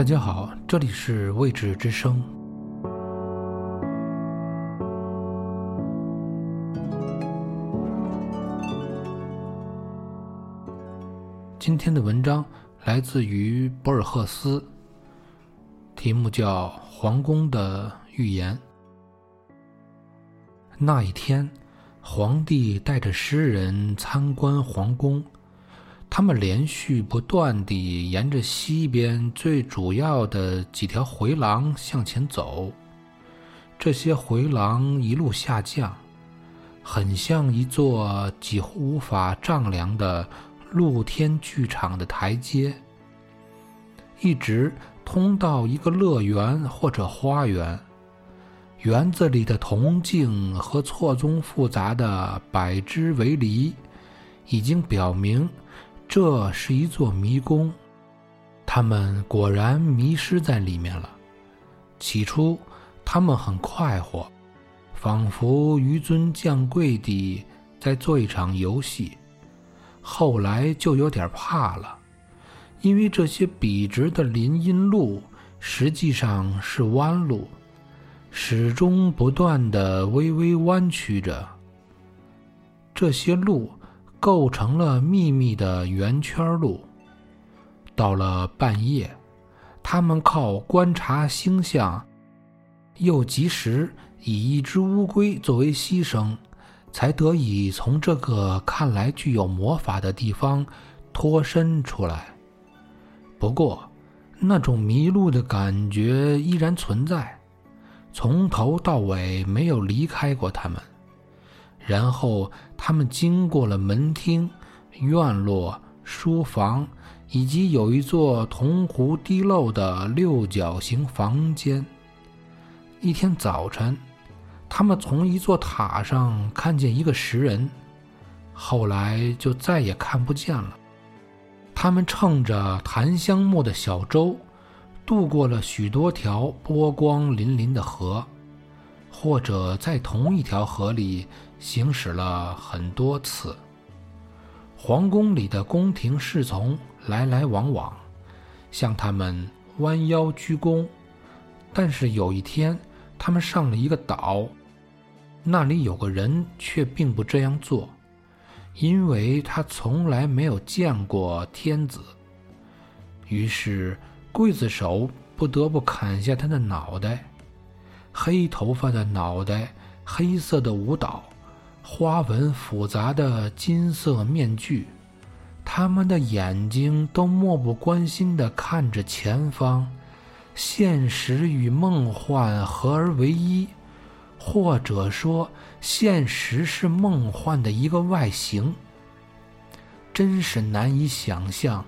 大家好，这里是未知之声。今天的文章来自于博尔赫斯，题目叫《皇宫的预言》。那一天，皇帝带着诗人参观皇宫。他们连续不断地沿着西边最主要的几条回廊向前走，这些回廊一路下降，很像一座几乎无法丈量的露天剧场的台阶，一直通到一个乐园或者花园。园子里的铜镜和错综复杂的百枝围篱已经表明。这是一座迷宫，他们果然迷失在里面了。起初，他们很快活，仿佛纡尊降贵地在做一场游戏。后来就有点怕了，因为这些笔直的林荫路实际上是弯路，始终不断的微微弯曲着。这些路。构成了秘密的圆圈路。到了半夜，他们靠观察星象，又及时以一只乌龟作为牺牲，才得以从这个看来具有魔法的地方脱身出来。不过，那种迷路的感觉依然存在，从头到尾没有离开过他们。然后他们经过了门厅、院落、书房，以及有一座铜壶滴漏的六角形房间。一天早晨，他们从一座塔上看见一个石人，后来就再也看不见了。他们乘着檀香木的小舟，渡过了许多条波光粼粼的河。或者在同一条河里行驶了很多次。皇宫里的宫廷侍从来来往往，向他们弯腰鞠躬。但是有一天，他们上了一个岛，那里有个人却并不这样做，因为他从来没有见过天子。于是刽子手不得不砍下他的脑袋。黑头发的脑袋，黑色的舞蹈，花纹复杂的金色面具，他们的眼睛都漠不关心地看着前方。现实与梦幻合而为一，或者说，现实是梦幻的一个外形。真是难以想象，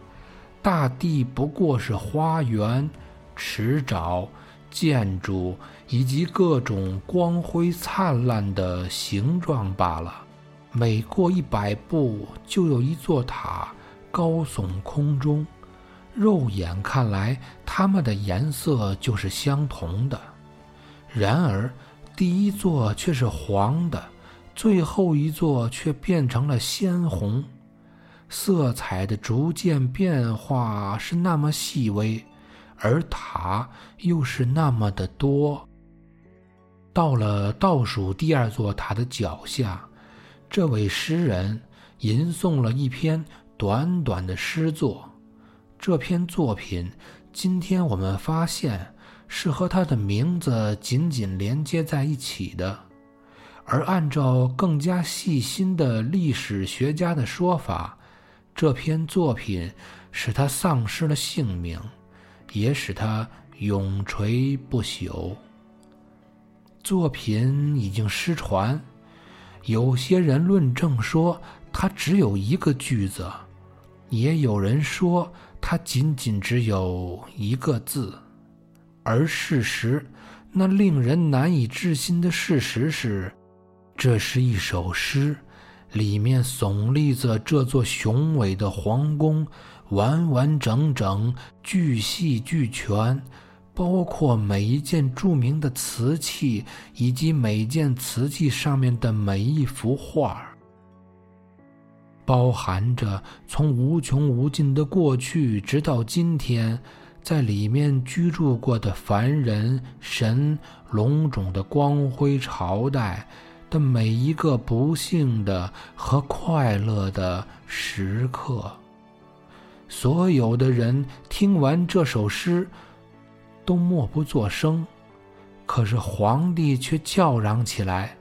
大地不过是花园、池沼。建筑以及各种光辉灿烂的形状罢了。每过一百步，就有一座塔高耸空中。肉眼看来，它们的颜色就是相同的。然而，第一座却是黄的，最后一座却变成了鲜红。色彩的逐渐变化是那么细微。而塔又是那么的多。到了倒数第二座塔的脚下，这位诗人吟诵了一篇短短的诗作。这篇作品，今天我们发现是和他的名字紧紧连接在一起的。而按照更加细心的历史学家的说法，这篇作品使他丧失了性命。也使他永垂不朽。作品已经失传，有些人论证说它只有一个句子，也有人说它仅仅只有一个字。而事实，那令人难以置信的事实是，这是一首诗，里面耸立着这座雄伟的皇宫。完完整整、巨细俱全，包括每一件著名的瓷器，以及每件瓷器上面的每一幅画，包含着从无穷无尽的过去直到今天，在里面居住过的凡人、神、龙种的光辉朝代的每一个不幸的和快乐的时刻。所有的人听完这首诗，都默不作声。可是皇帝却叫嚷起来：“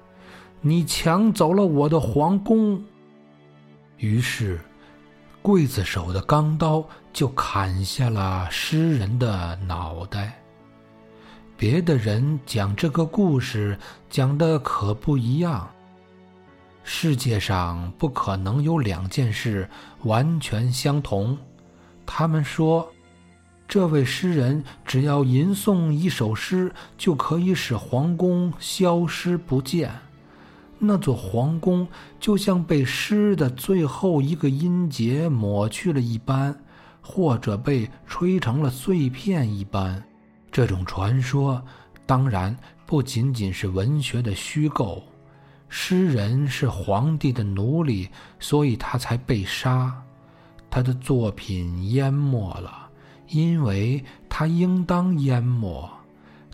你抢走了我的皇宫！”于是。刽子手的钢刀就砍下了诗人的脑袋。别的人讲这个故事讲的可不一样。世界上不可能有两件事完全相同。他们说，这位诗人只要吟诵一首诗，就可以使皇宫消失不见。那座皇宫就像被诗的最后一个音节抹去了一般，或者被吹成了碎片一般。这种传说当然不仅仅是文学的虚构。诗人是皇帝的奴隶，所以他才被杀。他的作品淹没了，因为他应当淹没。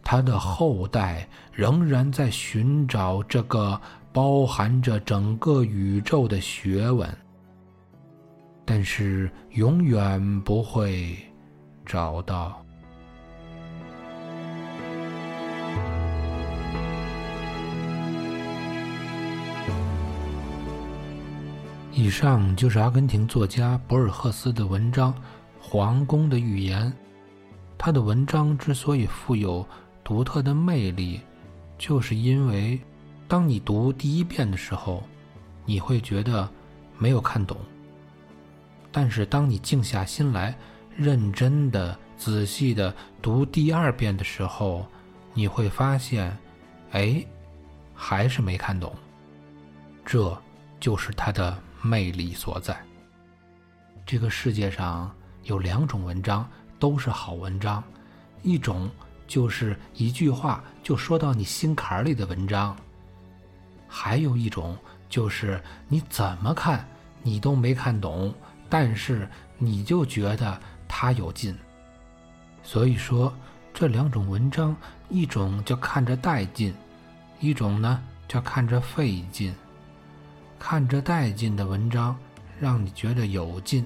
他的后代仍然在寻找这个。包含着整个宇宙的学问，但是永远不会找到。以上就是阿根廷作家博尔赫斯的文章《皇宫的预言》。他的文章之所以富有独特的魅力，就是因为。当你读第一遍的时候，你会觉得没有看懂。但是当你静下心来，认真的、仔细的读第二遍的时候，你会发现，哎，还是没看懂。这就是它的魅力所在。这个世界上有两种文章都是好文章，一种就是一句话就说到你心坎里的文章。还有一种就是你怎么看你都没看懂，但是你就觉得它有劲。所以说这两种文章，一种叫看着带劲，一种呢叫看着费劲。看着带劲的文章让你觉得有劲，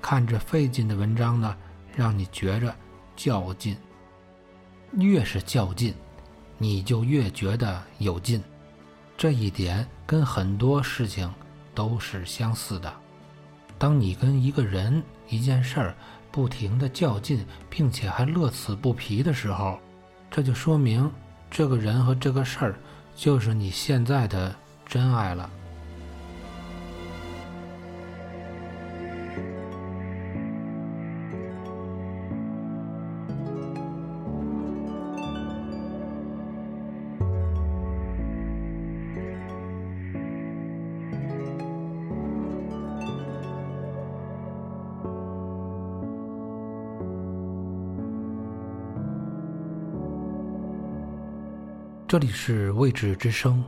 看着费劲的文章呢让你觉着较劲。越是较劲，你就越觉得有劲。这一点跟很多事情都是相似的。当你跟一个人、一件事儿不停的较劲，并且还乐此不疲的时候，这就说明这个人和这个事儿就是你现在的真爱了。这里是未知之声。